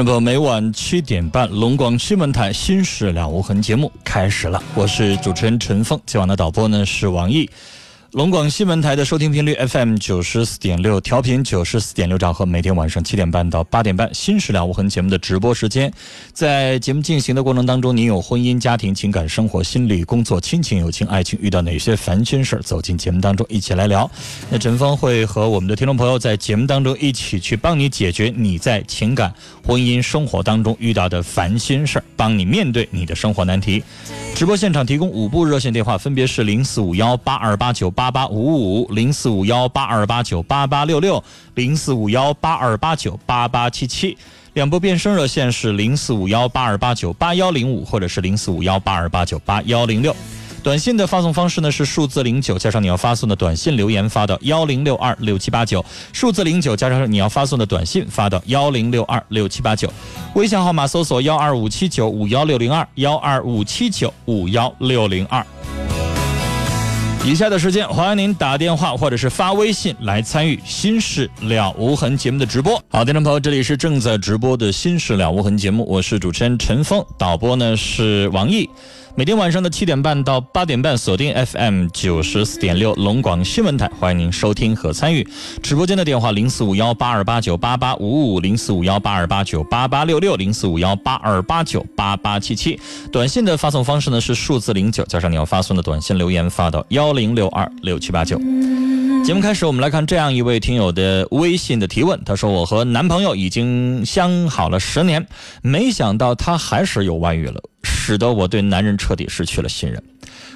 众朋友，每晚七点半，龙广新闻台《新事了无痕》节目开始了，我是主持人陈峰，今晚的导播呢是王毅。龙广新闻台的收听频率 FM 九十四点六，调频九十四点六兆赫，每天晚上七点半到八点半，《新事了无痕》节目的直播时间。在节目进行的过程当中，您有婚姻、家庭、情感、生活、心理、工作、亲情、友情、爱情，遇到哪些烦心事儿，走进节目当中一起来聊。那陈峰会和我们的听众朋友在节目当中一起去帮你解决你在情感、婚姻、生活当中遇到的烦心事儿，帮你面对你的生活难题。直播现场提供五部热线电话，分别是零四五幺八二八九八八八五五零四五幺八二八九八八六六零四五幺八二八九八八七七，两部变声热线是零四五幺八二八九八幺零五或者是零四五幺八二八九八幺零六。短信的发送方式呢是数字零九加上你要发送的短信留言发到幺零六二六七八九，数字零九加上你要发送的短信发到幺零六二六七八九，微信号码搜索幺二五七九五幺六零二幺二五七九五幺六零二。以下的时间，欢迎您打电话或者是发微信来参与《新事了无痕》节目的直播。好，听众朋友，这里是正在直播的《新事了无痕》节目，我是主持人陈峰，导播呢是王毅。每天晚上的七点半到八点半，锁定 FM 九十四点六龙广新闻台，欢迎您收听和参与。直播间的电话零四五幺八二八九八八五五零四五幺八二八九八八六六零四五幺八二八九八八七七。短信的发送方式呢是数字零九加上你要发送的短信留言发到幺零六二六七八九。节目开始，我们来看这样一位听友的微信的提问。他说：“我和男朋友已经相好了十年，没想到他还是有外遇了。”使得我对男人彻底失去了信任。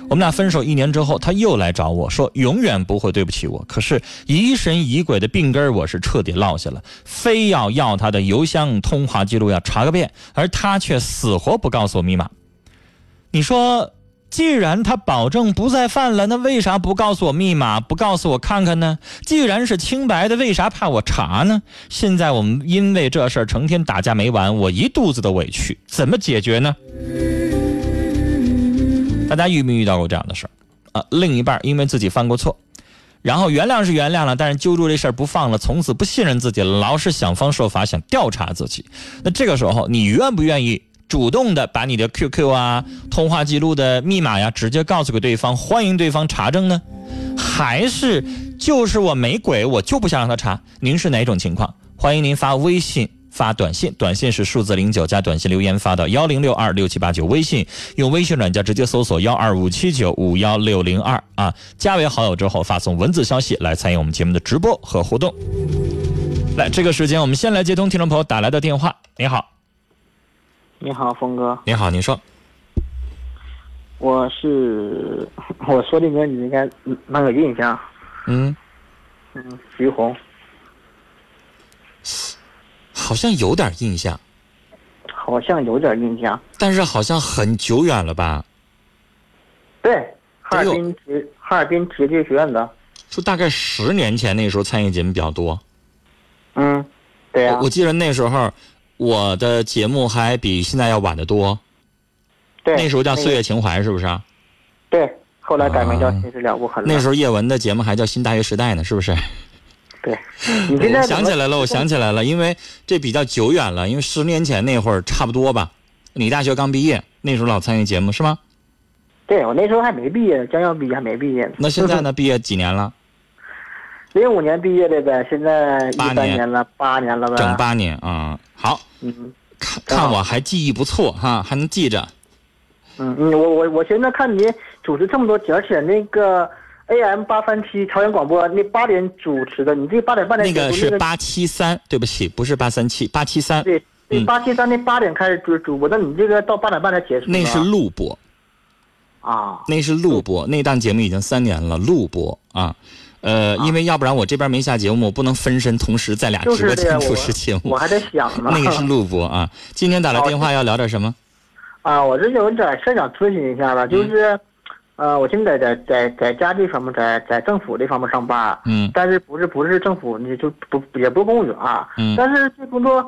我们俩分手一年之后，他又来找我说永远不会对不起我。可是疑神疑鬼的病根我是彻底落下了，非要要他的邮箱通话记录要查个遍，而他却死活不告诉我密码。你说，既然他保证不再犯了，那为啥不告诉我密码，不告诉我看看呢？既然是清白的，为啥怕我查呢？现在我们因为这事儿成天打架没完，我一肚子的委屈，怎么解决呢？大家遇没遇到过这样的事儿啊？另一半因为自己犯过错，然后原谅是原谅了，但是揪住这事儿不放了，从此不信任自己了，老是想方设法想调查自己。那这个时候，你愿不愿意主动的把你的 QQ 啊、通话记录的密码呀，直接告诉给对方，欢迎对方查证呢？还是就是我没鬼，我就不想让他查？您是哪种情况？欢迎您发微信。发短信，短信是数字零九加短信留言发到幺零六二六七八九。微信用微信软件直接搜索幺二五七九五幺六零二啊，加为好友之后发送文字消息来参与我们节目的直播和互动。来，这个时间我们先来接通听众朋友打来的电话。你好，你好，峰哥。你好，您说。我是 我说的歌，你应该那个印象。嗯。嗯，徐红。好像有点印象，好像有点印象，但是好像很久远了吧？对，哈尔滨职哈尔滨职业学院的，就大概十年前那时候参与节目比较多。嗯，对呀。我记得那时候我的节目还比现在要晚得多。对。那时候叫《岁月情怀》，是不是？对，后来改名叫《心事了无痕》。那时候叶文的节目还叫《新大学时代》呢，是不是？对，你现在想起来了，我想起来了，因为这比较久远了，因为十年前那会儿差不多吧。你大学刚毕业，那时候老参与节目是吗？对我那时候还没毕业，将要毕业还没毕业。那现在呢？毕业几年了？零五年毕业的呗，现在八年了，八年了呗。整八年啊，好。嗯。看看我还记忆不错哈，还能记着。嗯嗯，我我我现在看你主持这么多节，而且那个 AM 八三七朝阳广播那八点主持的，你这八点半的那个是八七三，对不起，不是八三七，八七三。对，八七三那八点开始主主播，那你这个到八点半才结束。那是录播。啊，那是录播，那档节目已经三年了，录播啊，呃，因为要不然我这边没下节目，我不能分身同时在俩直播间主持节目。我还在想呢。那个是录播啊，今天打来电话要聊点什么？啊，我这有点事想咨询一下吧，就是，呃，我现在在在在家这方面，在在政府这方面上班，嗯，但是不是不是政府，你就不也不是公务员，嗯，但是这工作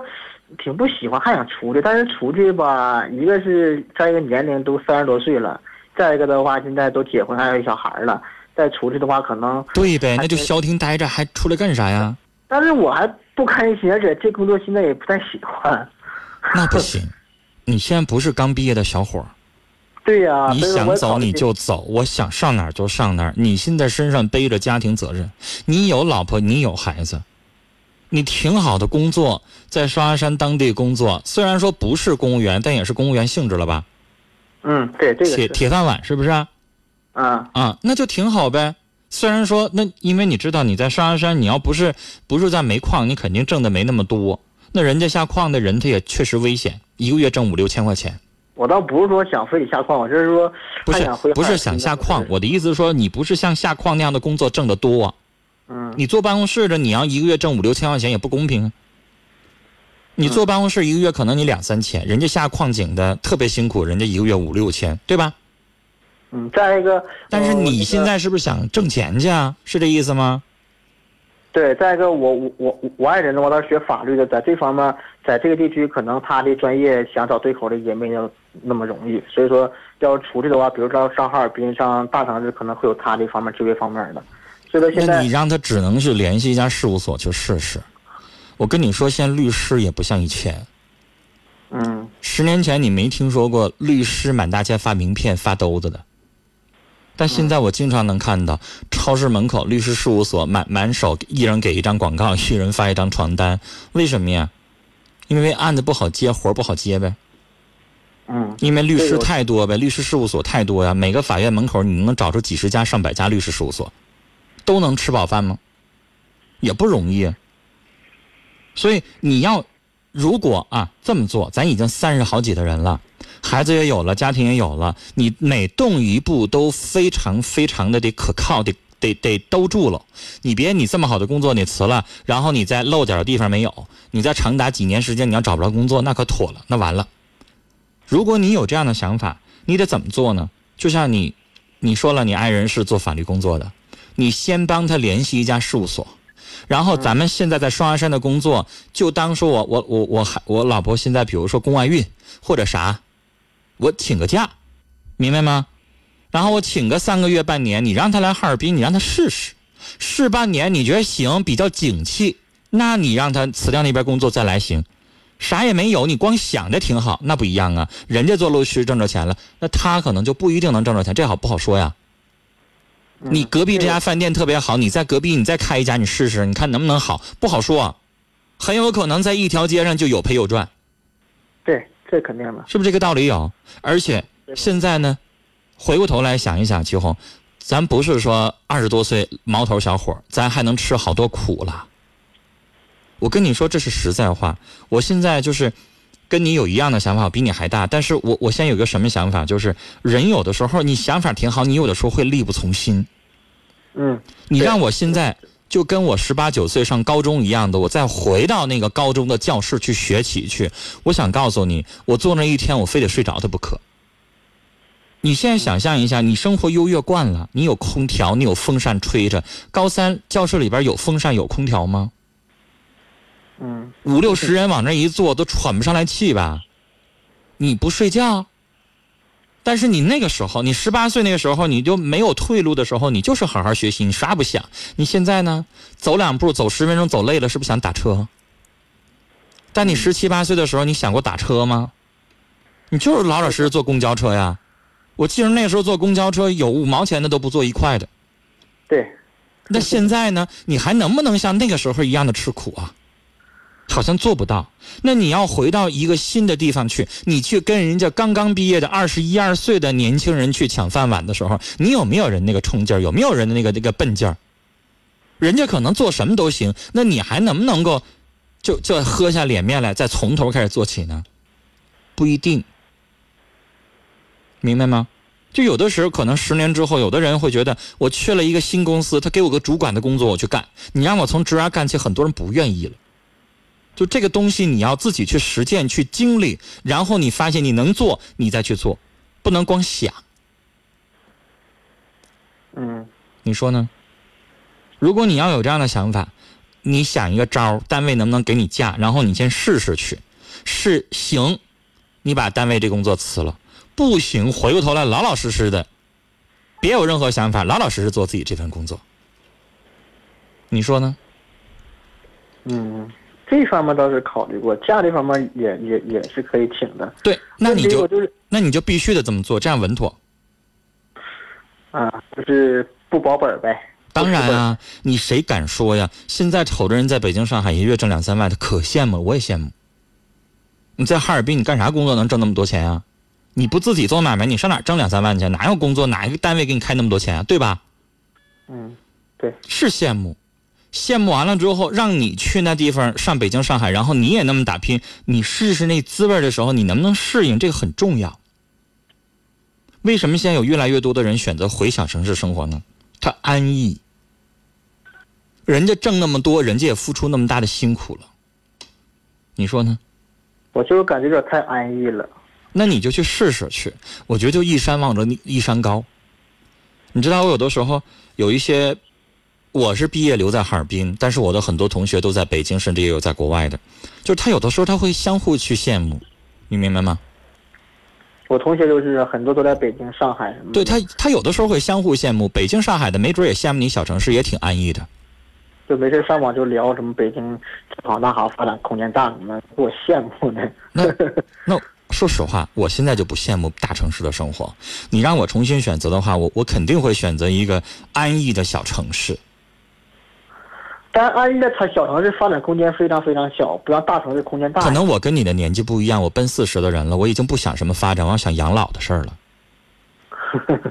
挺不喜欢，还想出去，但是出去吧，一个是再一个年龄都三十多岁了。再一个的话，现在都结婚，还有小孩了。再出去的话，可能对呗，那就消停待着，还出来干啥呀？但是我还不开心，而且这工作现在也不太喜欢。那不行，你现在不是刚毕业的小伙儿。对呀。你想走你就走，我想上哪儿就上哪儿。你现在身上背着家庭责任，你有老婆，你有孩子，你挺好的工作，在双鸭山当地工作，虽然说不是公务员，但也是公务员性质了吧？嗯，对，这个铁铁饭碗是不是？啊啊，那就挺好呗。虽然说那，因为你知道你在双鸭山，你要不是不是在煤矿，你肯定挣的没那么多。那人家下矿的人他也确实危险，一个月挣五六千块钱。我倒不是说想非得下矿，我就是说不是不是想下矿。我的意思是说，你不是像下矿那样的工作挣得多。嗯，你坐办公室的，你要一个月挣五六千块钱也不公平。你坐办公室一个月可能你两三千，人家下矿井的特别辛苦，人家一个月五六千，对吧？嗯，再一个，但是你现在是不是想挣钱去啊？是这意思吗？对，再一个，我我我我爱人的话，他是学法律的，在这方面，在这个地区，可能他的专业想找对口的也没有那么容易，所以说要出去的话，比如说上哈尔滨、上大城市，可能会有他这方面就业方面的。所以说现在，那你让他只能去联系一家事务所去试试。我跟你说，现在律师也不像以前。嗯。十年前你没听说过律师满大街发名片、发兜子的，但现在我经常能看到超市门口律师事务所满满手，一人给一张广告，一人发一张传单。为什么呀？因为案子不好接，活不好接呗。嗯。因为律师太多呗，律师事务所太多呀。每个法院门口你能找出几十家、上百家律师事务所，都能吃饱饭吗？也不容易。所以你要，如果啊这么做，咱已经三十好几的人了，孩子也有了，家庭也有了，你每动一步都非常非常的得可靠，得得得兜住了。你别你这么好的工作你辞了，然后你再漏点地方没有，你再长达几年时间你要找不着工作，那可妥了，那完了。如果你有这样的想法，你得怎么做呢？就像你，你说了，你爱人是做法律工作的，你先帮他联系一家事务所。然后咱们现在在双鸭山的工作，就当说我我我我还我老婆现在比如说宫外孕或者啥，我请个假，明白吗？然后我请个三个月半年，你让他来哈尔滨，你让他试试，试半年你觉得行，比较景气，那你让他辞掉那边工作再来行。啥也没有，你光想着挺好，那不一样啊。人家做律师挣着钱了，那他可能就不一定能挣着钱，这好不好说呀？你隔壁这家饭店特别好，你在隔壁你再开一家，你试试，你看能不能好？不好说，很有可能在一条街上就有赔有赚。对，这肯定的，是不是这个道理有？而且现在呢，回过头来想一想，齐红，咱不是说二十多岁毛头小伙，咱还能吃好多苦了。我跟你说，这是实在话。我现在就是。跟你有一样的想法，比你还大。但是我我现在有个什么想法，就是人有的时候你想法挺好，你有的时候会力不从心。嗯，你让我现在就跟我十八九岁上高中一样的，我再回到那个高中的教室去学习去。我想告诉你，我坐那一天，我非得睡着他不可。你现在想象一下，你生活优越惯了，你有空调，你有风扇吹着。高三教室里边有风扇有空调吗？嗯，五六十人往那一坐，都喘不上来气吧？你不睡觉？但是你那个时候，你十八岁那个时候，你就没有退路的时候，你就是好好学习，你啥不想？你现在呢？走两步，走十分钟，走累了，是不是想打车？但你十七八岁的时候，你想过打车吗？你就是老老实实坐公交车呀。我记得那时候坐公交车有五毛钱的都不坐一块的。对，那现在呢？你还能不能像那个时候一样的吃苦啊？好像做不到。那你要回到一个新的地方去，你去跟人家刚刚毕业的二十一二岁的年轻人去抢饭碗的时候，你有没有人那个冲劲儿？有没有人的那个那个笨劲儿？人家可能做什么都行，那你还能不能够就就喝下脸面来，再从头开始做起呢？不一定，明白吗？就有的时候可能十年之后，有的人会觉得我去了一个新公司，他给我个主管的工作我去干，你让我从职员干起，很多人不愿意了。就这个东西，你要自己去实践、去经历，然后你发现你能做，你再去做，不能光想。嗯，你说呢？如果你要有这样的想法，你想一个招儿，单位能不能给你假？然后你先试试去，是行，你把单位这工作辞了；不行，回过头来老老实实的，别有任何想法，老老实实做自己这份工作。你说呢？嗯，这方面倒是考虑过，假这方面也也也是可以请的。对，那你就那你就必须得这么做，这样稳妥。啊，就是不保本呗。当然啊，你谁敢说呀？现在瞅着人在北京、上海一月挣两三万，他可羡慕，我也羡慕。你在哈尔滨，你干啥工作能挣那么多钱啊？你不自己做买卖，你上哪挣两三万去？哪有工作？哪一个单位给你开那么多钱啊？对吧？嗯，对，是羡慕，羡慕完了之后，让你去那地方上北京、上海，然后你也那么打拼，你试试那滋味的时候，你能不能适应？这个很重要。为什么现在有越来越多的人选择回小城市生活呢？他安逸。人家挣那么多，人家也付出那么大的辛苦了，你说呢？我就是感觉有点太安逸了。那你就去试试去。我觉得就一山望着一山高。你知道我有的时候有一些，我是毕业留在哈尔滨，但是我的很多同学都在北京，甚至也有在国外的，就是他有的时候他会相互去羡慕，你明白吗？我同学就是很多都在北京、上海什么的。对他，他有的时候会相互羡慕，北京、上海的没准也羡慕你小城市，也挺安逸的。就没事上网就聊什么北京这好那好，发展空间大什么，给我羡慕的。那那说实话，我现在就不羡慕大城市的生活。你让我重新选择的话，我我肯定会选择一个安逸的小城市。但安逸的它小城市发展空间非常非常小，不像大城市空间大。可能我跟你的年纪不一样，我奔四十的人了，我已经不想什么发展，我要想养老的事儿了。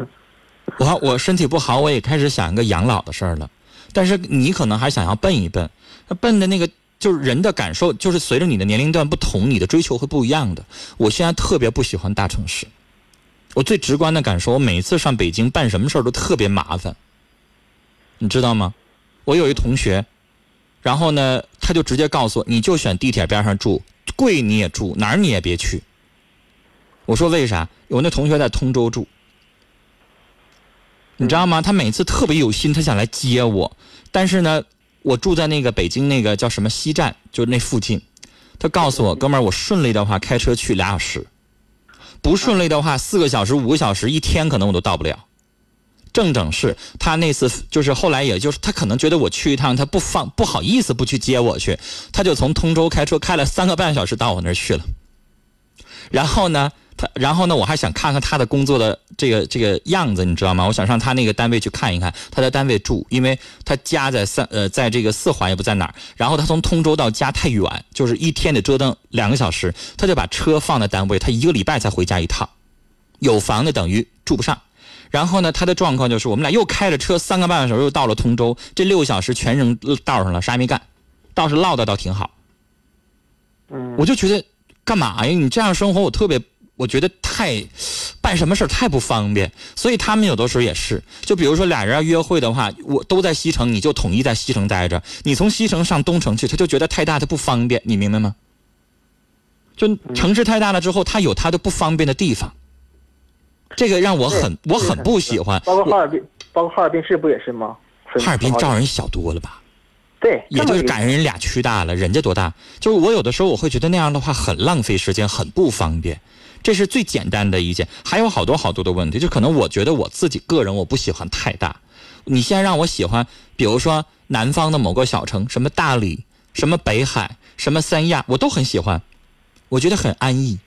我我身体不好，我也开始想一个养老的事儿了。但是你可能还想要奔一笨，那笨的那个就是人的感受，就是随着你的年龄段不同，你的追求会不一样的。我现在特别不喜欢大城市，我最直观的感受，我每次上北京办什么事儿都特别麻烦，你知道吗？我有一同学，然后呢，他就直接告诉我，你就选地铁边上住，贵你也住，哪儿你也别去。我说为啥？我那同学在通州住。你知道吗？他每次特别有心，他想来接我，但是呢，我住在那个北京那个叫什么西站，就那附近。他告诉我，哥们儿，我顺利的话开车去俩小时，不顺利的话四个小时、五个小时，一天可能我都到不了。正正是他那次就是后来，也就是他可能觉得我去一趟，他不放不好意思不去接我去，他就从通州开车开了三个半小时到我那儿去了。然后呢？他，然后呢，我还想看看他的工作的这个这个样子，你知道吗？我想上他那个单位去看一看，他在单位住，因为他家在三呃，在这个四环也不在哪儿。然后他从通州到家太远，就是一天得折腾两个小时，他就把车放在单位，他一个礼拜才回家一趟。有房的等于住不上。然后呢，他的状况就是我们俩又开着车三个半小时又到了通州，这六个小时全扔道上了，啥也没干，倒是唠叨倒挺好。嗯，我就觉得干嘛呀？你这样生活我特别。我觉得太办什么事太不方便，所以他们有的时候也是，就比如说俩人要约会的话，我都在西城，你就统一在西城待着。你从西城上东城去，他就觉得太大，他不方便，你明白吗？就城市太大了之后，他有他的不方便的地方，这个让我很我很不喜欢。包括哈尔滨，包括哈尔滨市不也是吗？哈尔滨照人小多了吧？对，也就是赶上人俩区大了，人家多大？就是我有的时候我会觉得那样的话很浪费时间，很不方便。这是最简单的一件，还有好多好多的问题，就可能我觉得我自己个人我不喜欢太大。你现在让我喜欢，比如说南方的某个小城，什么大理，什么北海，什么三亚，我都很喜欢，我觉得很安逸。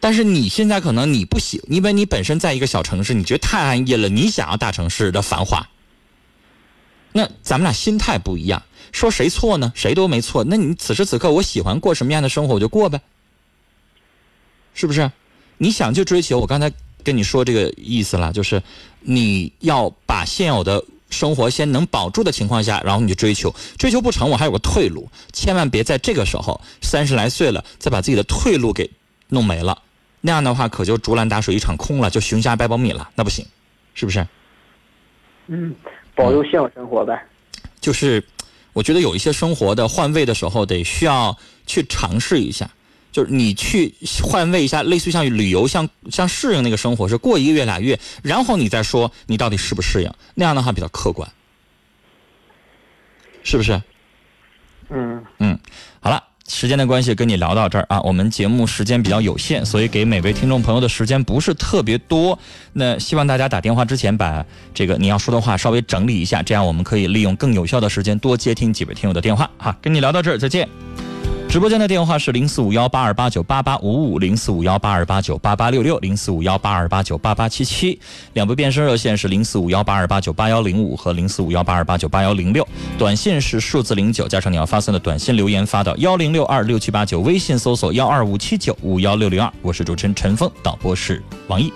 但是你现在可能你不喜，因为你本身在一个小城市，你觉得太安逸了，你想要大城市的繁华。那咱们俩心态不一样，说谁错呢？谁都没错。那你此时此刻，我喜欢过什么样的生活，我就过呗，是不是？你想去追求，我刚才跟你说这个意思了，就是你要把现有的生活先能保住的情况下，然后你就追求，追求不成，我还有个退路，千万别在这个时候三十来岁了，再把自己的退路给弄没了，那样的话可就竹篮打水一场空了，就熊瞎掰苞米了，那不行，是不是？嗯，保佑现有生活呗。就是，我觉得有一些生活的换位的时候，得需要去尝试一下。就是你去换位一下，类似于像旅游，像像适应那个生活，是过一个月俩月，然后你再说你到底适不适应，那样的话比较客观，是不是？嗯，嗯，好了，时间的关系跟你聊到这儿啊，我们节目时间比较有限，所以给每位听众朋友的时间不是特别多。那希望大家打电话之前把这个你要说的话稍微整理一下，这样我们可以利用更有效的时间多接听几位听友的电话哈。跟你聊到这儿，再见。直播间的电话是零四五幺八二八九八八五五零四五幺八二八九八八六六零四五幺八二八九八八七七，两部变声热线是零四五幺八二八九八幺零五和零四五幺八二八九八幺零六，短信是数字零九加上你要发送的短信留言发到幺零六二六七八九，微信搜索幺二五七九五幺六零二，我是主持人陈峰，导播是王毅。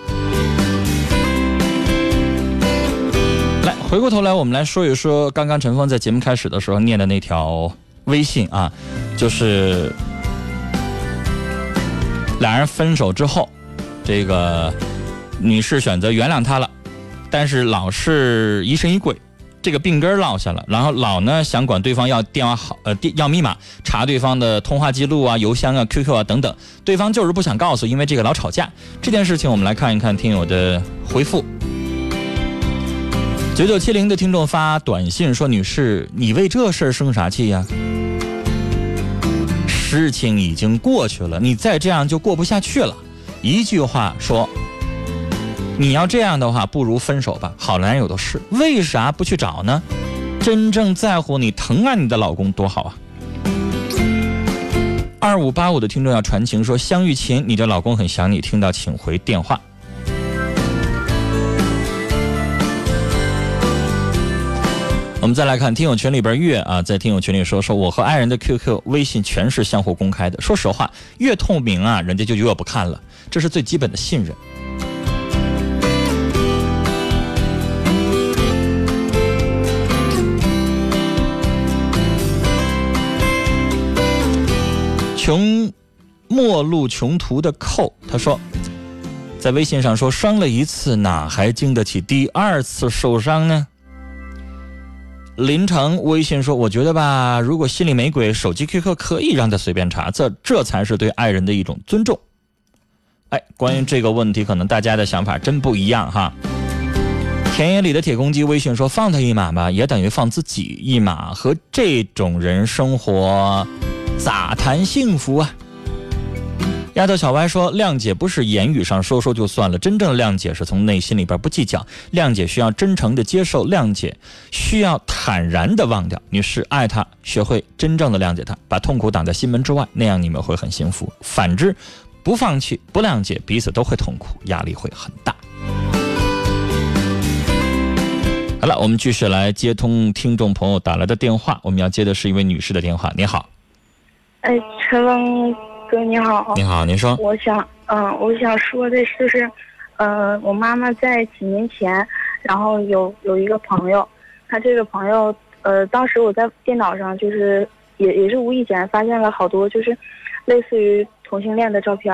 来，回过头来，我们来说一说刚刚陈峰在节目开始的时候念的那条微信啊，就是俩人分手之后，这个女士选择原谅他了，但是老是疑神疑鬼，这个病根落下了，然后老呢想管对方要电话号呃电要密码，查对方的通话记录啊、邮箱啊、QQ 啊等等，对方就是不想告诉，因为这个老吵架。这件事情我们来看一看听友的回复。九九七零的听众发短信说：“女士，你为这事儿生啥气呀？事情已经过去了，你再这样就过不下去了。一句话说，你要这样的话，不如分手吧。好男友的是，为啥不去找呢？真正在乎你、疼爱你的老公多好啊！”二五八五的听众要传情说：“相遇前，你的老公很想你，听到请回电话。”我们再来看听友群里边月啊，在听友群里说说我和爱人的 QQ、微信全是相互公开的。说实话，越透明啊，人家就越不看了，这是最基本的信任。穷末路穷途的寇他说，在微信上说伤了一次，哪还经得起第二次受伤呢？林城微信说：“我觉得吧，如果心里没鬼，手机 QQ 可以让他随便查，这这才是对爱人的一种尊重。”哎，关于这个问题，可能大家的想法真不一样哈。田野里的铁公鸡微信说：“放他一马吧，也等于放自己一马。和这种人生活，咋谈幸福啊？”丫头小歪说：“谅解不是言语上说说就算了，真正的谅解是从内心里边不计较。谅解需要真诚的接受，谅解需要坦然的忘掉。女士爱他，学会真正的谅解他，把痛苦挡在心门之外，那样你们会很幸福。反之，不放弃、不谅解，彼此都会痛苦，压力会很大。”好了，我们继续来接通听众朋友打来的电话。我们要接的是一位女士的电话。你好，哎，陈峰哥你好，你好，您说。我想，嗯、我想说的就是，呃，我妈妈在几年前，然后有有一个朋友，她这个朋友，呃，当时我在电脑上就是也也是无意间发现了好多就是类似于同性恋的照片，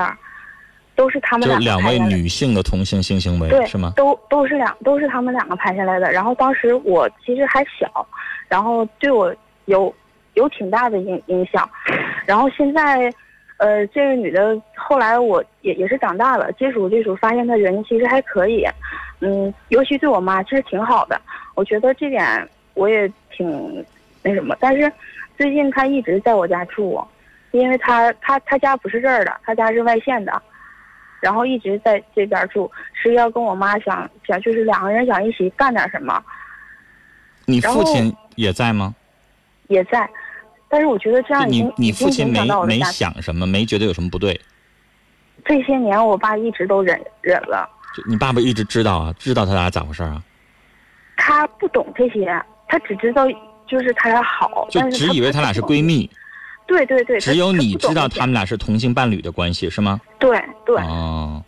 都是他们就两位女性的同性性行为对，是吗？都都是两都是他们两个拍下来的。然后当时我其实还小，然后对我有有挺大的影影响。然后现在，呃，这个女的后来我也也是长大了，接触接触，发现她人其实还可以，嗯，尤其对我妈其实挺好的。我觉得这点我也挺那什么，但是最近她一直在我家住，因为她她她家不是这儿的，她家是外县的。然后一直在这边住，是要跟我妈想想，就是两个人想一起干点什么，你父亲也在吗？也在。但是我觉得这样已你你父亲没没。想什么，没觉得有什么不对？这些年我爸一直都忍忍了，就你爸爸一直知道啊，知道他俩咋回事啊？他不懂这些，他只知道就是他俩好，就只以为他俩是闺。蜜，对对对，只有你知道他他们俩是同性伴侣的关系是吗？对对，哦，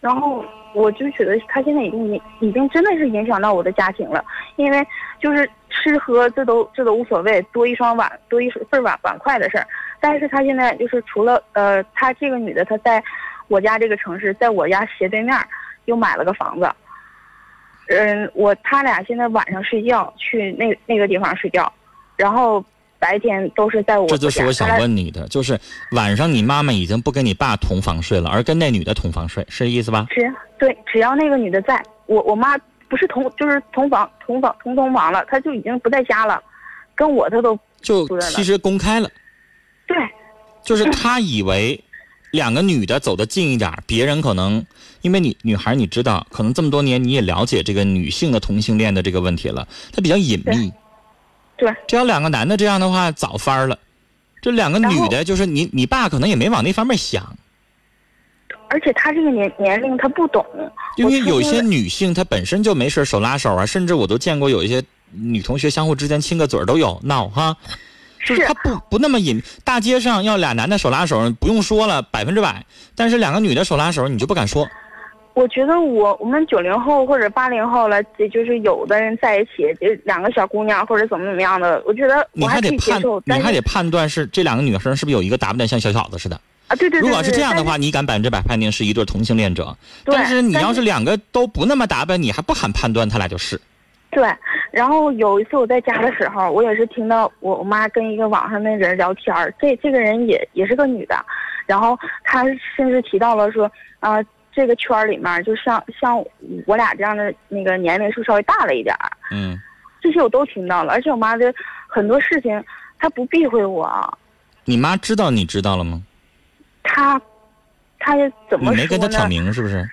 然后我就觉得他现在已经影已经真的是影响到我的家庭了，因为就是吃喝这都这都无所谓，多一双碗多一份碗碗筷的事儿。但是他现在就是除了呃，他这个女的她在我家这个城市，在我家斜对面又买了个房子。嗯，我他俩现在晚上睡觉去那那个地方睡觉，然后白天都是在我这就是我想问你的，就是晚上你妈妈已经不跟你爸同房睡了，而跟那女的同房睡，是这意思吧？只对，只要那个女的在，我我妈不是同就是同房同房同同房了，他就已经不在家了，跟我他都就其实公开了，对。就是他以为两个女的走得近一点，别人可能因为你女孩你知道，可能这么多年你也了解这个女性的同性恋的这个问题了，他比较隐秘。对，这要两个男的这样的话，早翻儿了。这两个女的，就是你你爸可能也没往那方面想，而且他这个年年龄他不懂，因为有些女性她本身就没事手拉手啊，甚至我都见过有一些女同学相互之间亲个嘴儿都有闹哈。就是是他不不那么隐，大街上要俩男的手拉手，不用说了，百分之百。但是两个女的手拉手，你就不敢说。我觉得我我们九零后或者八零后了，这就是有的人在一起，这两个小姑娘或者怎么怎么样的，我觉得你我可还得判以接受，，你还得判断是这两个女生是不是有一个打扮的像小小子似的。啊，对对对，如果是这样的，话，你敢百分之百判定是一对同性恋者。对但是你要是两个都不那么打扮，你还不喊判断他俩就是。对，然后有一次我在家的时候，我也是听到我我妈跟一个网上的人聊天儿，这这个人也也是个女的，然后她甚至提到了说，啊、这个圈儿里面就像像我俩这样的那个年龄是稍微大了一点儿，嗯，这些我都听到了，而且我妈的很多事情她不避讳我，你妈知道你知道了吗？她她怎么说呢？没跟他挑明是不是？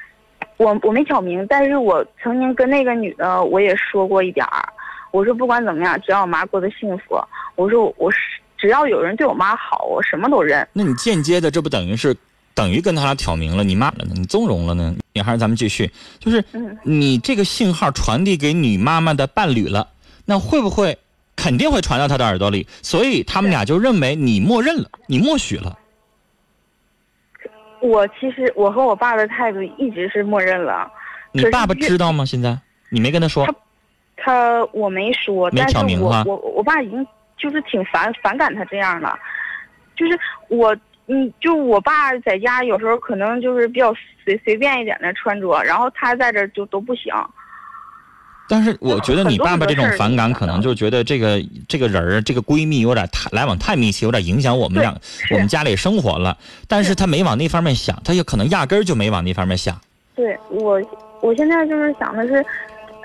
我我没挑明，但是我曾经跟那个女的我也说过一点儿，我说不管怎么样，只要我妈过得幸福，我说我是只要有人对我妈好，我什么都认。那你间接的，这不等于是等于跟他俩挑明了，你骂了呢，你纵容了呢？女孩，咱们继续，就是嗯你这个信号传递给你妈妈的伴侣了，那会不会肯定会传到他的耳朵里？所以他们俩就认为你默认了，你默许了。我其实我和我爸的态度一直是默认了，你爸爸知道吗？现在你没跟他说他，他我没说，没但是我挑明哈我我爸已经就是挺反反感他这样了，就是我嗯，就我爸在家有时候可能就是比较随随便一点的穿着，然后他在这就都不行。但是我觉得你爸爸这种反感，可能就觉得这个这个人儿，这个闺蜜有点太来往太密切，有点影响我们对俩我们家里生活了。但是他没往那方面想，他也可能压根儿就没往那方面想。对我，我现在就是想的是，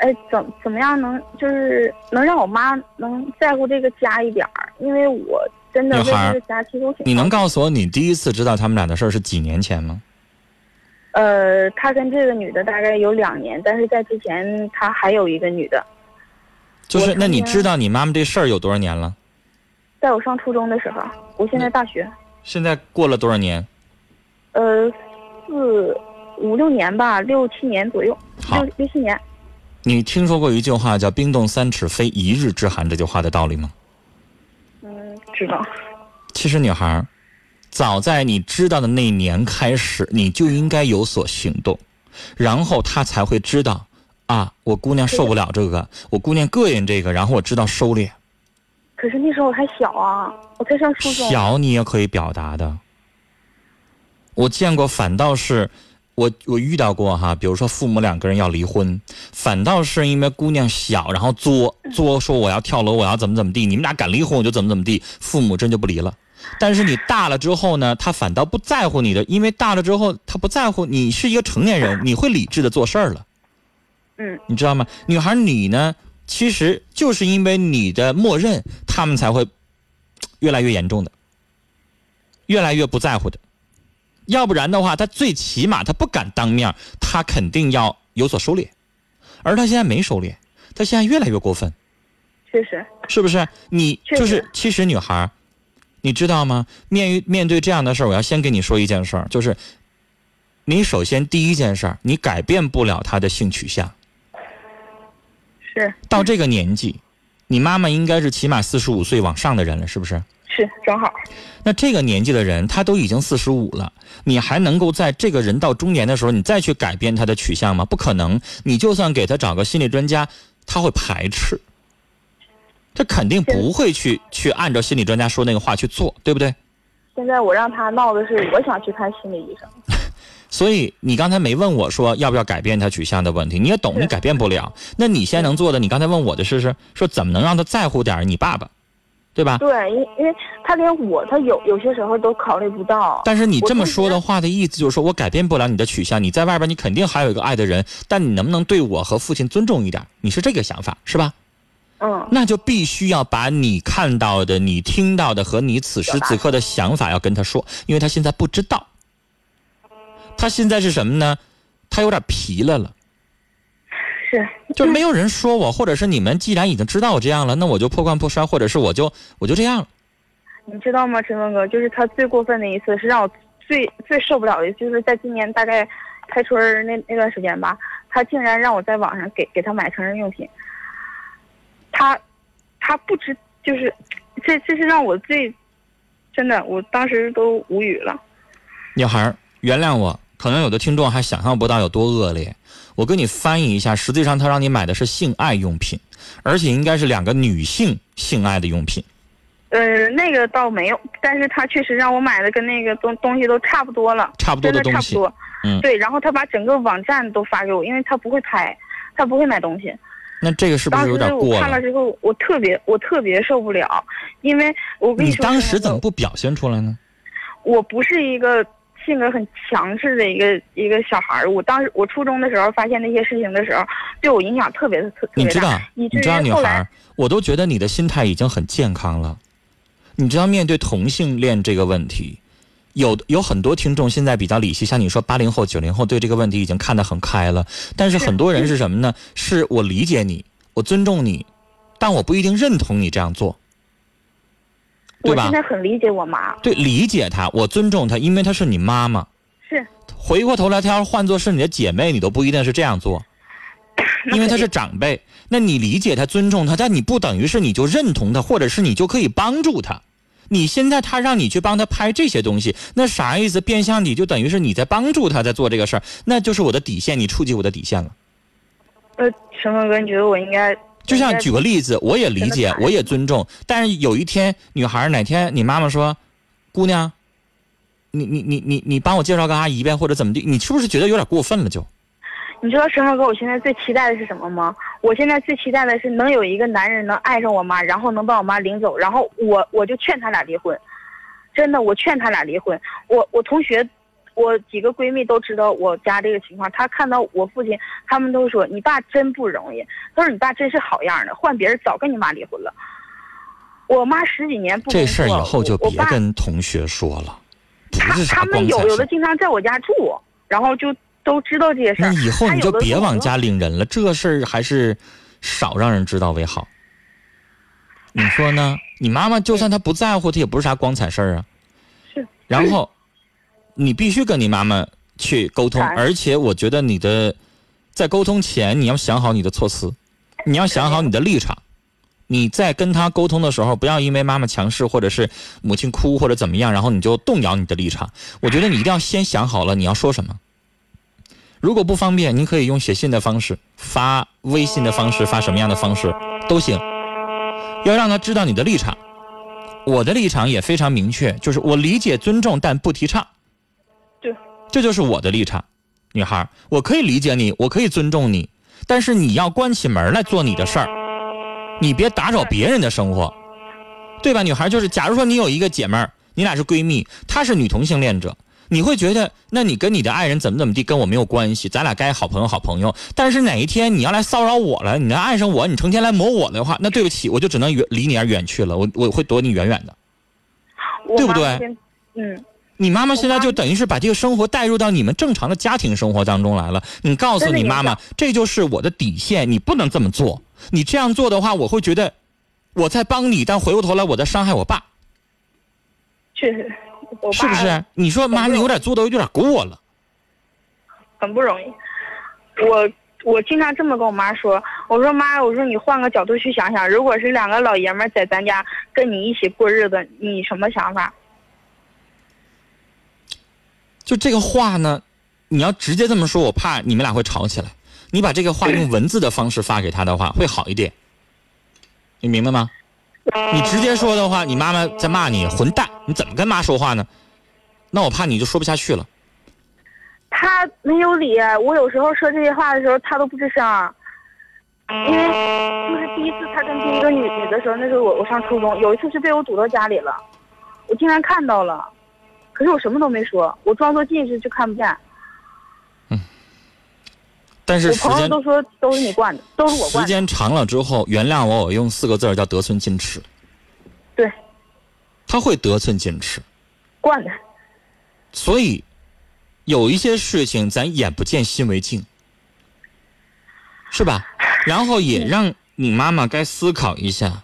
哎，怎怎么样能就是能让我妈能在乎这个家一点儿，因为我真的为女孩儿这个家其实我挺你能告诉我你第一次知道他们俩的事儿是几年前吗？呃，他跟这个女的大概有两年，但是在之前他还有一个女的，就是那你知道你妈妈这事儿有多少年了？在我上初中的时候，我现在大学，现在过了多少年？呃，四五六年吧，六七年左右，六六七年，你听说过一句话叫“冰冻三尺，非一日之寒”这句话的道理吗？嗯，知道，其实，女孩儿，早在你知道的那年开始，你就应该有所行动，然后他才会知道，啊，我姑娘受不了这个，我姑娘膈应这个，然后我知道收敛。可是那时候我还小啊，我才上初中，小你也可以表达的。我见过，反倒是我我遇到过哈，比如说父母两个人要离婚，反倒是因为姑娘小，然后作作说我要跳楼，我要怎么怎么地，你们俩敢离婚我就怎么怎么地，父母真就不离了。但是你大了之后呢，他反倒不在乎你的，因为大了之后他不在乎你是一个成年人，你会理智的做事儿了。嗯，你知道吗？女孩你呢，其实就是因为你的默认，他们才会越来越严重的，越来越不在乎的。要不然的话，他最起码他不敢当面，他肯定要有所收敛，而他现在没收敛，他现在越来越过分，确实，是不是？你就是其实女孩儿，你知道吗？面于面对这样的事儿，我要先跟你说一件事儿，就是你首先第一件事儿，你改变不了他的性取向。是到这个年纪，你妈妈应该是起码四十五岁往上的人了，是不是？是正好，那这个年纪的人，他都已经四十五了，你还能够在这个人到中年的时候，你再去改变他的取向吗？不可能。你就算给他找个心理专家，他会排斥，他肯定不会去去按照心理专家说那个话去做，对不对？现在我让他闹的是，我想去看心理医生。所以你刚才没问我说要不要改变他取向的问题，你也懂，你改变不了。那你现在能做的，你刚才问我的是是说怎么能让他在乎点你爸爸，对吧？对，因因为他连我，他有有些时候都考虑不到。但是你这么说的话的意思就是说我改变不了你的取向，你在外边你肯定还有一个爱的人，但你能不能对我和父亲尊重一点？你是这个想法是吧？嗯，那就必须要把你看到的、你听到的和你此时此刻的想法要跟他说，因为他现在不知道。他现在是什么呢？他有点皮了了。是就是没有人说我，或者是你们既然已经知道我这样了，那我就破罐破摔，或者是我就我就这样了。你知道吗，陈峰哥？就是他最过分的一次，是让我最最受不了的，就是在今年大概开春那那段时间吧，他竟然让我在网上给给他买成人用品。他他不知就是这这是让我最真的，我当时都无语了。女孩儿，原谅我，可能有的听众还想象不到有多恶劣。我跟你翻译一下，实际上他让你买的是性爱用品，而且应该是两个女性性爱的用品。呃，那个倒没有，但是他确实让我买的跟那个东东西都差不多了，差不多的东西差不多。嗯对，然后他把整个网站都发给我，因为他不会拍，他不会买东西。那这个是不是有点过了？看了之后，我特别我特别受不了，因为我跟你说，当时怎么不表现出来呢？我不是一个性格很强势的一个一个小孩儿。我当时我初中的时候发现那些事情的时候，对我影响特别的特特别大你知道，，你知道，女孩儿，我都觉得你的心态已经很健康了。你知道，面对同性恋这个问题，有有很多听众现在比较理性，像你说八零后、九零后对这个问题已经看得很开了。但是是很多人是什么呢？是我理解你，我尊重你，但我不一定认同你这样做，对吧我现？在很理解我妈，对，理解她，我尊重她，因为她是你妈妈。是回过头来，她要是换做是你的姐妹，你都不一定是这样做。因为她是长辈，那你理解她、尊重她，但你不等于是你就认同她，或者是你就可以帮助他。你现在他让你去帮他拍这些东西，那啥意思？变相你就等于是你在帮助他在做这个事儿，那就是我的底线，你触及我的底线了。呃，陈峰哥，你觉得我应该？就像举个例子，我也理解我也尊重，但是有一天，女孩哪天你妈妈说，姑娘，你你你你你帮我介绍个阿姨呗，或者怎么地，你是不是觉得有点过分了就？你知道陈峰哥，我现在最期待的是什么吗？我现在最期待的是能有一个男人能爱上我妈，然后能把我妈领走，然后我我就劝他俩离婚。真的，我劝他俩离婚。我我同学，我几个闺蜜都知道我家这个情况。她看到我父亲，他们都说你爸真不容易。他说你爸真是好样的，换别人早跟你妈离婚了。我妈十几年不这事儿以后就别跟同学说了，他他们有。有的经常在我家住，然后就都知道这些事那。以后你就别往家领人了，这事儿还是少让人知道为好。你说呢？你妈妈就算她不在乎，她也不是啥光彩事儿啊。是。然后，你必须跟你妈妈去沟通，而且我觉得你的在沟通前，你要想好你的措辞，你要想好你的立场。你在跟她沟通的时候，不要因为妈妈强势，或者是母亲哭或者怎么样，然后你就动摇你的立场。我觉得你一定要先想好了你要说什么。如果不方便，您可以用写信的方式、发微信的方式、发什么样的方式都行。要让他知道你的立场。我的立场也非常明确，就是我理解、尊重，但不提倡。对，这就是我的立场。女孩，我可以理解你，我可以尊重你，但是你要关起门来做你的事儿，你别打扰别人的生活，对吧？女孩就是，假如说你有一个姐妹儿，你俩是闺蜜，她是女同性恋者，你会觉得，那你跟你的爱人怎么怎么地，跟我没有关系，咱俩该好朋友好朋友。但是哪一天你要来骚扰我了，你要爱上我，你成天来磨我的话，那对不起，我就只能远离你而远去了，我我会躲你远远的。对不对嗯，你妈妈现在就等于是把这个生活带入到你们正常的家庭生活当中来了。你告诉你妈妈，这就是我的底线，你不能这么做。你这样做的话，我会觉得我在帮你，但回过头来我在伤害我爸，确实，是不是？你说妈，你有点做的有点过了。很不容易。我我经常这么跟我妈说，我说妈，我说你换个角度去想想，如果是两个老爷们在咱家跟你一起过日子，你什么想法？就这个话呢，你要直接这么说，我怕你们俩会吵起来。你把这个话用文字的方式发给他的话，会好一点。你明白吗？你直接说的话，你妈妈在骂你混蛋，你怎么跟妈说话呢？那我怕你就说不下去了。他没有理，我有时候说这些话的时候，他都不吱声。因为就是第一次他跟第一个女女的时候，那时候我我上初中，有一次是被我堵到家里了，我竟然看到了，可是我什么都没说，我装作近视就看不见。但是时间都说都是你惯的，都是我惯的。时间长了之后，原谅我，我用四个字叫得寸进尺。对，他会得寸进尺，惯的。所以有一些事情咱眼不见心为净，是吧？然后也让你妈妈该思考一下，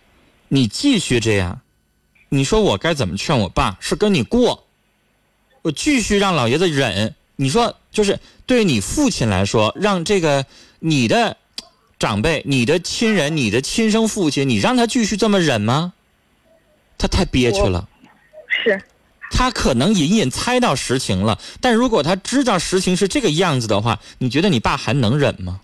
你继续这样，你说我该怎么劝我爸？是跟你过，我继续让老爷子忍。你说就是对你父亲来说，让这个你的长辈、你的亲人、你的亲生父亲，你让他继续这么忍吗？他太憋屈了。是，他可能隐隐猜到实情了，但如果他知道实情是这个样子的话，你觉得你爸还能忍吗？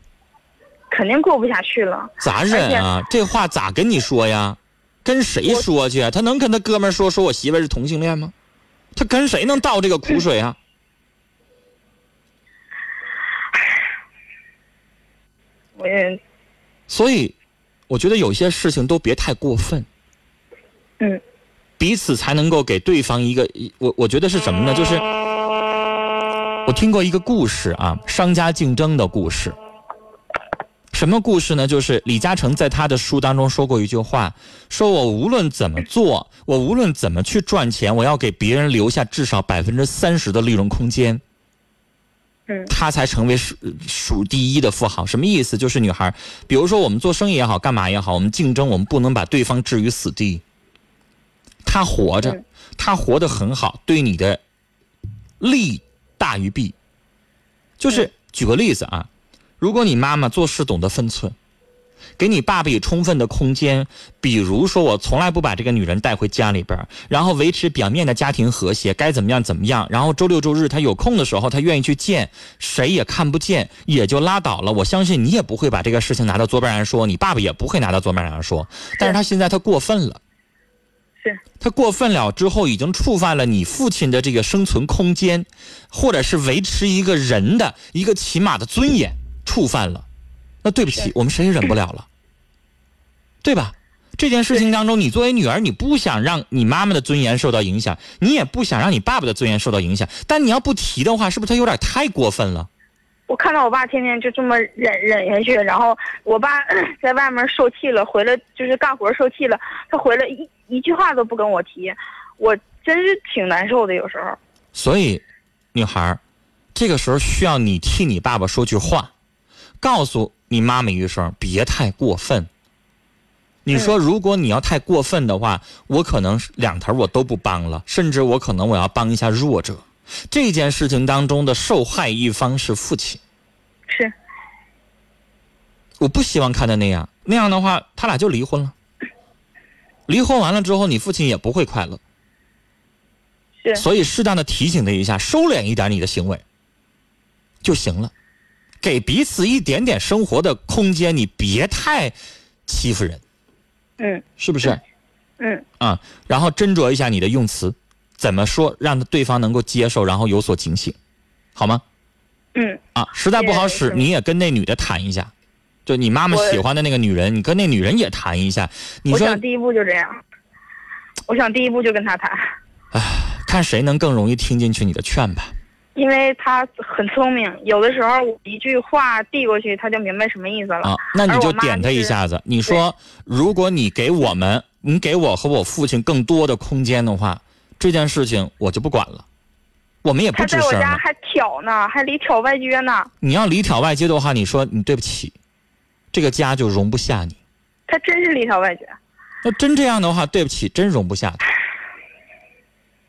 肯定过不下去了。咋忍啊？这话咋跟你说呀？跟谁说去啊？他能跟他哥们说说我媳妇是同性恋吗？他跟谁能倒这个苦水啊？我也，所以，我觉得有些事情都别太过分，嗯彼此才能够给对方一个，我我觉得是什么呢？就是我听过一个故事啊，商家竞争的故事。什么故事呢？就是李嘉诚在他的书当中说过一句话，说我无论怎么做，我无论怎么去赚钱，我要给别人留下至少百分之三十的利润空间。嗯他才成为数数第一的富豪。什么意思？就是女孩，比如说我们做生意也好，干嘛也好，我们竞争，我们不能把对方置于死地。他活着嗯，他活得很好，对你的利大于弊。就是举个例子啊，如果你妈妈做事懂得分寸，给你爸爸以充分的空间，比如说我从来不把这个女人带回家里边儿，然后维持表面的家庭和谐，该怎么样怎么样。然后周六周日他有空的时候，他愿意去见，谁也看不见，也就拉倒了。我相信你也不会把这个事情拿到桌面上说，你爸爸也不会拿到桌面上说。但是他现在他过分了。是，他过分了之后，已经触犯了你父亲的这个生存空间，或者是维持一个人的一个起码的尊严，触犯了。那对不起，我们谁也忍不了了，对吧？这件事情当中，你作为女儿，你不想让你妈妈的尊严受到影响，你也不想让你爸爸的尊严受到影响，但你要不提的话，是不是他有点太过分了？我看到我爸天天就这么忍忍下去，然后我爸 在外面受气了，回来就是干活受气了，他回来一一句话都不跟我提，我真是挺难受的，有时候。所以，女孩儿，这个时候需要你替你爸爸说句话，告诉你妈妈一声，别太过分。你说，如果你要太过分的话，我可能两头我都不帮了，甚至我可能我要帮一下弱者。这件事情当中的受害一方是父亲，是，我不希望看到那样，那样的话，他俩就离婚了。离婚完了之后，你父亲也不会快乐。是，所以适当的提醒他一下，收敛一点你的行为就行了，给彼此一点点生活的空间，你别太欺负人，嗯。是不是？嗯，啊，然后斟酌一下你的用词，怎么说让对方能够接受，然后有所警醒，好吗？嗯，啊，实在不好使，你也跟那女的谈一下，就你妈妈喜欢的那个女人，你跟那女人也谈一下，你说我想第一步就这样，我想第一步就跟他谈，看谁能更容易听进去你的劝吧。因为他很聪明，有的时候我一句话递过去，他就明白什么意思了。啊，那你就点他一就是下子。你说，如果你给我们，你给我和我父亲更多的空间的话，这件事情我就不管了，我们也不吱声他在我。家还挑呢，还里挑外撅呢。你要里挑外撅的话，你说你对不起，这个家就容不下你。他真是里挑外撅。那真这样的话，对不起，真容不下他。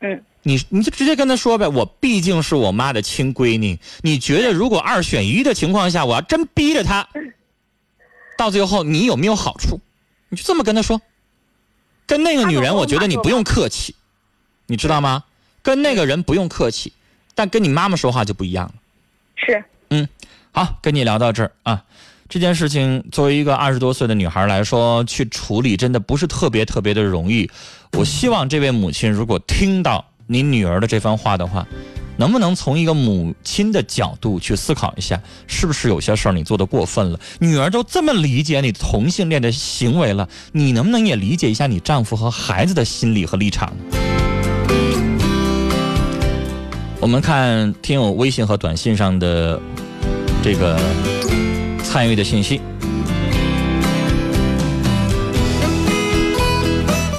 嗯，你你就直接跟他说呗，我毕竟是我妈的亲闺女。你觉得如果二选一的情况下，我要真逼着她，到最后你有没有好处？你就这么跟他说。跟那个女人，我觉得你不用客气，你知道吗？跟那个人不用客气，但跟你妈妈说话就不一样了。是，嗯，好，跟你聊到这儿啊。这件事情作为一个二十多岁的女孩来说，去处理真的不是特别特别的容易。我希望这位母亲如果听到你女儿的这番话的话，能不能从一个母亲的角度去思考一下，是不是有些事儿你做的过分了？女儿都这么理解你同性恋的行为了，你能不能也理解一下你丈夫和孩子的心理和立场？我们看听友微信和短信上的这个。参与的信息，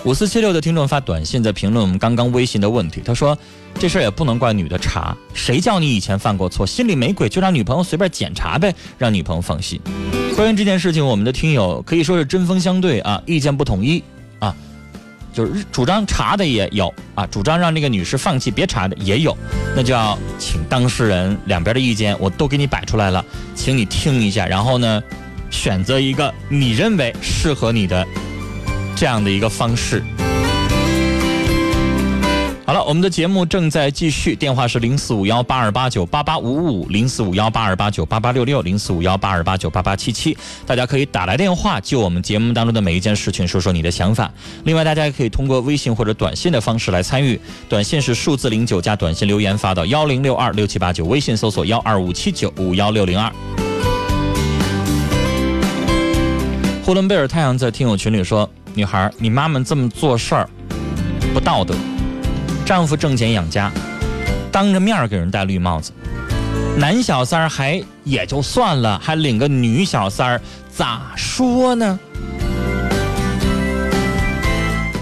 五四七六的听众发短信在评论我们刚刚微信的问题。他说：“这事儿也不能怪女的查，谁叫你以前犯过错，心里没鬼就让女朋友随便检查呗，让女朋友放心。”关于这件事情，我们的听友可以说是针锋相对啊，意见不统一啊。就是主张查的也有啊，主张让这个女士放弃别查的也有，那就要请当事人两边的意见我都给你摆出来了，请你听一下，然后呢，选择一个你认为适合你的这样的一个方式。好了，我们的节目正在继续，电话是零四五幺八二八九八八五五，零四五幺八二八九八八六六，零四五幺八二八九八八七七，大家可以打来电话，就我们节目当中的每一件事情说说你的想法。另外，大家也可以通过微信或者短信的方式来参与，短信是数字零九加短信留言发到幺零六二六七八九，微信搜索幺二五七九五幺六零二。呼伦贝尔太阳在听友群里说：“女孩，你妈妈这么做事儿不道德。”丈夫挣钱养家，当着面给人戴绿帽子，男小三儿还也就算了，还领个女小三儿，咋说呢？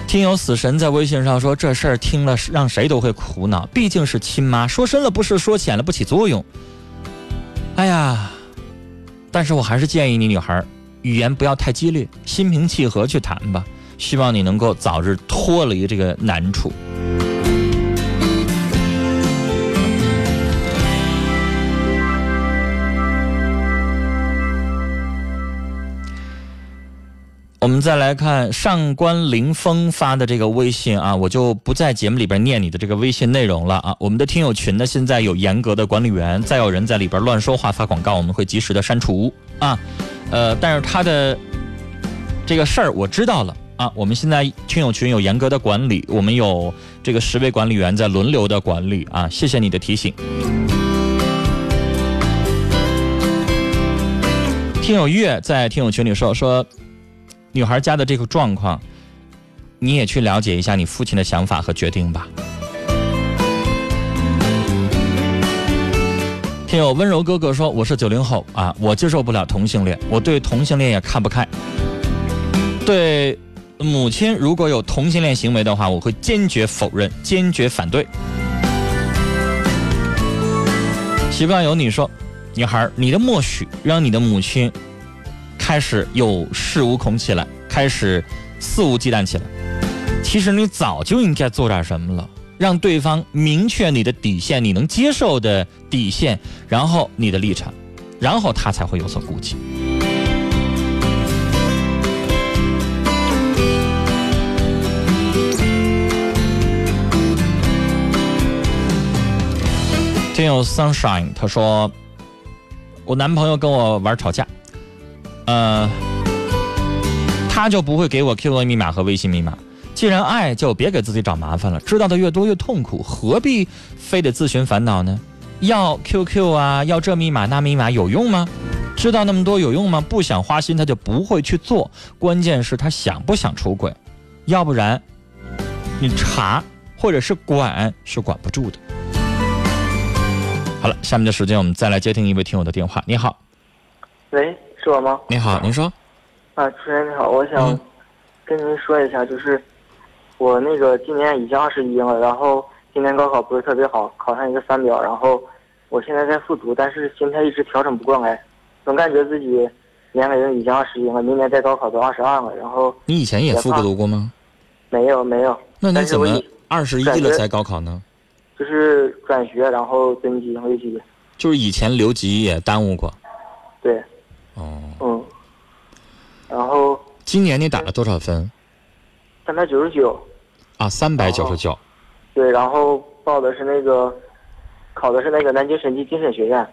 听友死神在微信上说这事儿听了让谁都会苦恼，毕竟是亲妈，说深了不是，说浅了不起作用。哎呀，但是我还是建议你女孩语言不要太激烈，心平气和去谈吧。希望你能够早日脱离这个难处。我们再来看上官凌风发的这个微信啊，我就不在节目里边念你的这个微信内容了啊。我们的听友群呢，现在有严格的管理员，再有人在里边乱说话发广告，我们会及时的删除啊。呃，但是他的这个事儿我知道了啊。我们现在听友群有严格的管理，我们有这个十位管理员在轮流的管理啊。谢谢你的提醒。听友月在听友群里说说。女孩家的这个状况，你也去了解一下你父亲的想法和决定吧。听友温柔哥哥说：“我是九零后啊，我接受不了同性恋，我对同性恋也看不开。对母亲如果有同性恋行为的话，我会坚决否认，坚决反对。”习惯有你说：“女孩，你的默许让你的母亲。”开始有恃无恐起来，开始肆无忌惮起来。其实你早就应该做点什么了，让对方明确你的底线，你能接受的底线，然后你的立场，然后他才会有所顾忌。听友 Sunshine 他说：“我男朋友跟我玩吵架。”呃，他就不会给我 QQ 密码和微信密码。既然爱，就别给自己找麻烦了。知道的越多越痛苦，何必非得自寻烦恼呢？要 QQ 啊，要这密码那密码有用吗？知道那么多有用吗？不想花心，他就不会去做。关键是他想不想出轨，要不然你查或者是管是管不住的。好了，下面的时间我们再来接听一位听友的电话。你好，喂。是我吗？你好，您说。啊，主持人你好，我想跟您说一下，就是我那个今年已经二十一了，然后今年高考不是特别好，考上一个三表，然后我现在在复读，但是心态一直调整不过来，总感觉自己年龄已经二十一了，明年再高考都二十二了，然后你以前也复读过吗？没有没有。那你怎么二十一了才高考呢？就是转学，然后增级六级。就是以前留级也耽误过。对，哦，嗯，然后今年你打了多少分三百九十九，啊？三百九十九。对，然后报的是那个，考的是那个南京审计精神学院，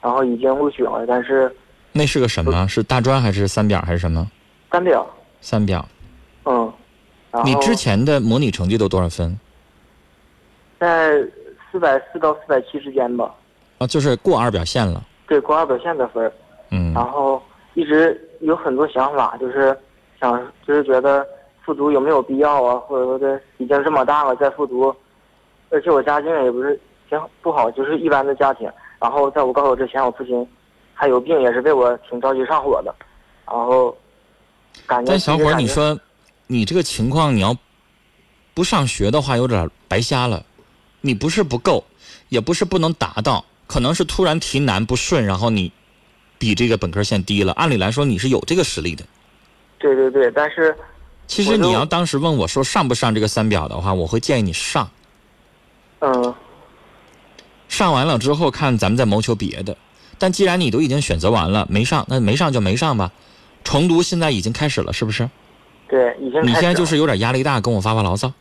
然后已经录取了，但是那是个什么？是大专还是三表还是什么？三表，三表。嗯，你之前的模拟成绩都多少分？在四百四到四百七之间吧，啊，就是过二表线了。对，过二表线的分儿。嗯然后一直有很多想法，就是想就是觉得复读有没有必要啊，或者说这已经这么大了再复读，而且我家境也不是挺不好，就是一般的家庭。然后在我高考之前，我父亲还有病，也是为我挺着急上火的。然后感觉但小伙儿，你说你这个情况，你要不上学的话，有点白瞎了。你不是不够，也不是不能达到，可能是突然题难不顺，然后你比这个本科线低了。按理来说，你是有这个实力的。对对对，但是其实你要当时问我说上不上这个三表的话，我会建议你上。嗯上完了之后看咱们再谋求别的。但既然你都已经选择完了，没上，那没上就没上吧。重读现在已经开始了，是不是？对已经你现在就是有点压力大，跟我发发牢骚。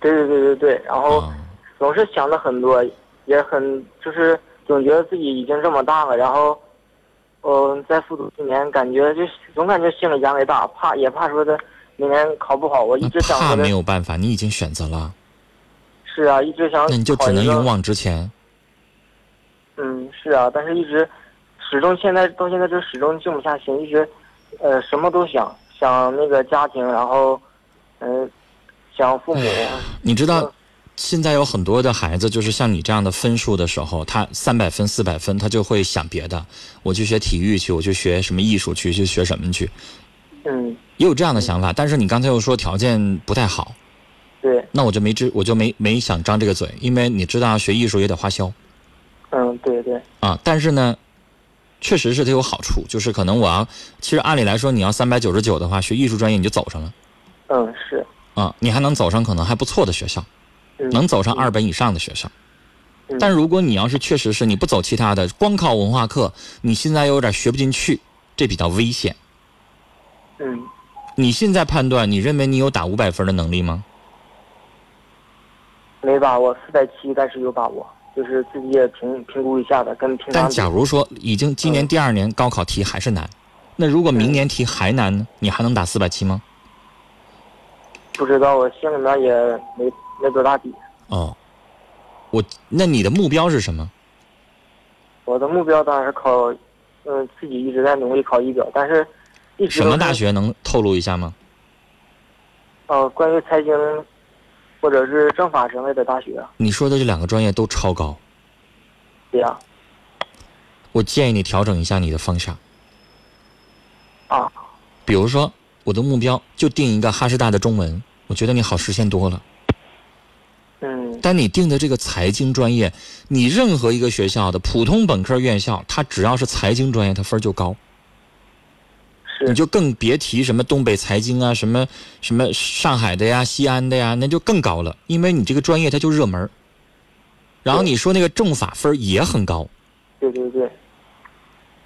对对对对对，然后。啊总是想的很多，也很就是总觉得自己已经这么大了，然后，嗯、在复读一年感觉就总感觉心里压力大，怕也怕说的明年考不好，我一直想怕没有办法，你已经选择了，是啊，一直想那你就只能勇往直前。嗯，是啊，但是一直始终现在到现在就始终静不下心，一直呃什么都想想那个家庭，然后嗯、想父母，你知道嗯，现在有很多的孩子，就是像你这样的分数的时候，他三百分、四百分，他就会想别的，我去学体育去，我去学什么艺术去，去学什么去，嗯，也有这样的想法。但是你刚才又说条件不太好，对，那我就没知，我就没没想张这个嘴，因为你知道学艺术也得花销嗯，对对，啊。但是呢，确实是它有好处，就是可能我要，其实按理来说，你要三百九十九的话，学艺术专业你就走上了嗯是，啊，你还能走上可能还不错的学校。嗯，能走上二本以上的学校。嗯但如果你要是确实是你不走其他的，光靠文化课，你现在又有点学不进去，这比较危险。嗯。你现在判断，你认为你有打五百分的能力吗？没把握，四百七，但是有把握，就是自己也评评估一下的，跟平常但假如说已经今年第二年高考题还是难，那如果明年题还难呢？你还能打四百七吗？不知道，我心里面也没没多大底。哦，我那你的目标是什么？我的目标当然是考，嗯，自己一直在努力考一表，但是什么大？学能透露一下吗？呃，关于财经或者是政法之类的大学，你说的这两个专业都超高，对呀、我建议你调整一下你的方向。啊，比如说，我的目标就定一个哈师大的中文，我觉得你好实现多了。嗯但你定的这个财经专业，你任何一个学校的普通本科院校，它只要是财经专业，它分儿就高。是。你就更别提什么东北财经啊，什么什么上海的呀、西安的呀，那就更高了，因为你这个专业它就热门儿。然后你说那个政法分儿也很高，对对对，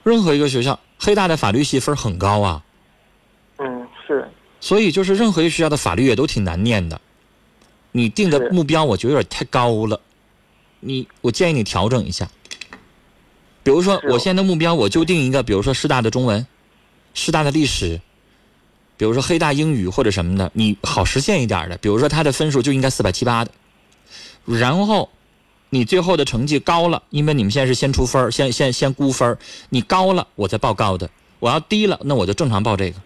任何一个学校，黑大的法律系分儿很高啊。嗯是，所以就是任何一个学校的法律也都挺难念的，你定的目标我觉得有点太高了，你我建议你调整一下。比如说，我现在的目标我就定一个，比如说师大的中文，师大的历史，比如说黑大英语或者什么的，你好实现一点的，比如说他的分数就应该四百七八的，然后你最后的成绩高了，因为你们现在是先出分儿先先先估分儿你高了我再报高的，我要低了那我就正常报这个。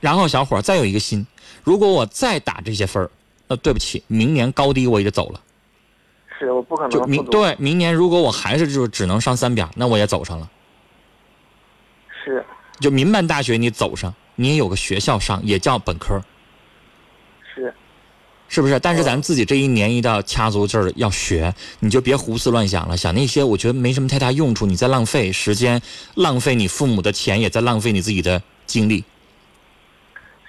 然后小伙儿再有一个心，如果我再打这些分儿，那对不起，明年高低我也就走了。是我不可就能就，明对明年如果我还是就只能上三表，那我也走上了。是就民办大学你走上，你也有个学校上，也叫本科，是，是不是？但是咱自己这一年一到掐足劲儿要学，你就别胡思乱想了，想那些我觉得没什么太大用处，你在浪费时间，浪费你父母的钱，也在浪费你自己的精力。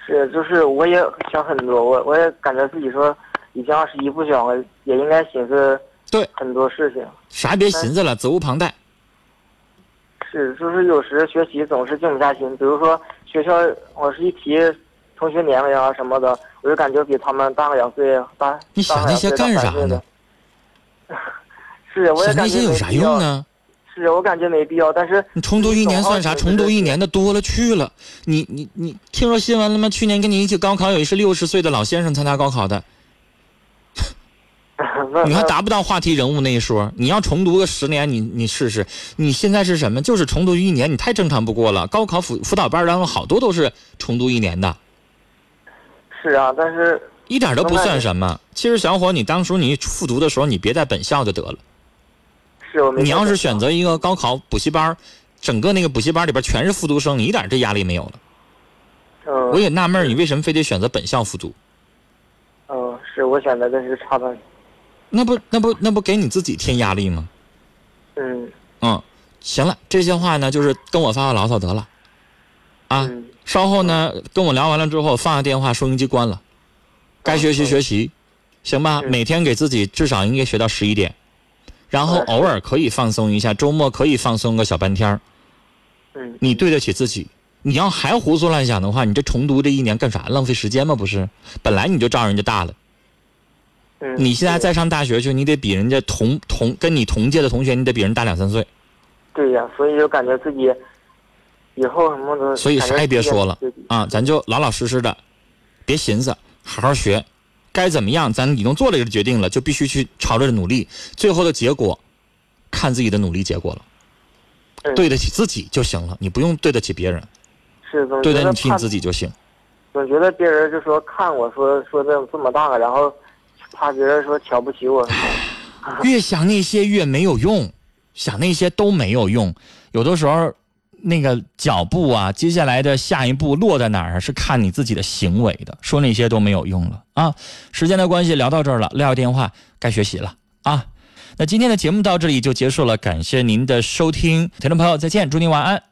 是，就是我也想很多，我我也感觉自己说已经二十一不小了，也应该寻思对很多事情。啥也别寻思了，责无旁贷。是，就是有时学习总是静不下心。比如说学校，我是一提同学年龄啊什么的，我就感觉比他们大个两岁，大你想那些干啥呢？是，我也想那些有啥用呢？是我感觉没必要，但是你重读一年算啥？重读一年的多了去了。你你你听说新闻了吗？去年跟你一起高考有一是六十岁的老先生参加高考的，你还达不到话题人物那一说。你要重读个十年，你你试试。你现在是什么？就是重读一年，你太正常不过了。高考辅辅导班当中好多都是重读一年的。是啊，但是一点都不算什么。其实小伙，你当初你复读的时候，你别在本校就得了。你要是选择一个高考补习班，整个那个补习班里边全是复读生，你一点这压力没有了。嗯。我也纳闷，你为什么非得选择本校复读？嗯，是我选择的是插班。那不那不那不给你自己添压力吗？嗯。嗯，行了，这些话呢，就是跟我发发牢骚得了。啊，稍后呢，跟我聊完了之后，放下电话，收音机关了，该学习学习，行吧？每天给自己至少应该学到十一点。然后偶尔可以放松一下，周末可以放松个小半天儿。嗯，你对得起自己。你要还胡思乱想的话，你这重读这一年干啥？浪费时间吗？不是，本来你就照人家大了。嗯，你现在再上大学去，你得比人家同同跟你同届的同学，你得比人大两三岁。对呀，所以就感觉自己以后什么的。所以啥也别说了啊，咱就老老实实的，别寻思，好好学。该怎么样？咱已经做了一个决定了，就必须去朝着努力。最后的结果，看自己的努力结果了。对得起自己就行了，你不用对得起别人。是，对得起你自己就行。总觉得别人就说看我说说这这么大，然后怕别人说瞧不起我。越想那些越没有用，想那些都没有用。有的时候。那个脚步啊，接下来的下一步落在哪儿是看你自己的行为的。说那些都没有用了啊！时间的关系，聊到这儿了，撂下电话，该学习了啊！那今天的节目到这里就结束了，感谢您的收听，听众朋友再见，祝您晚安。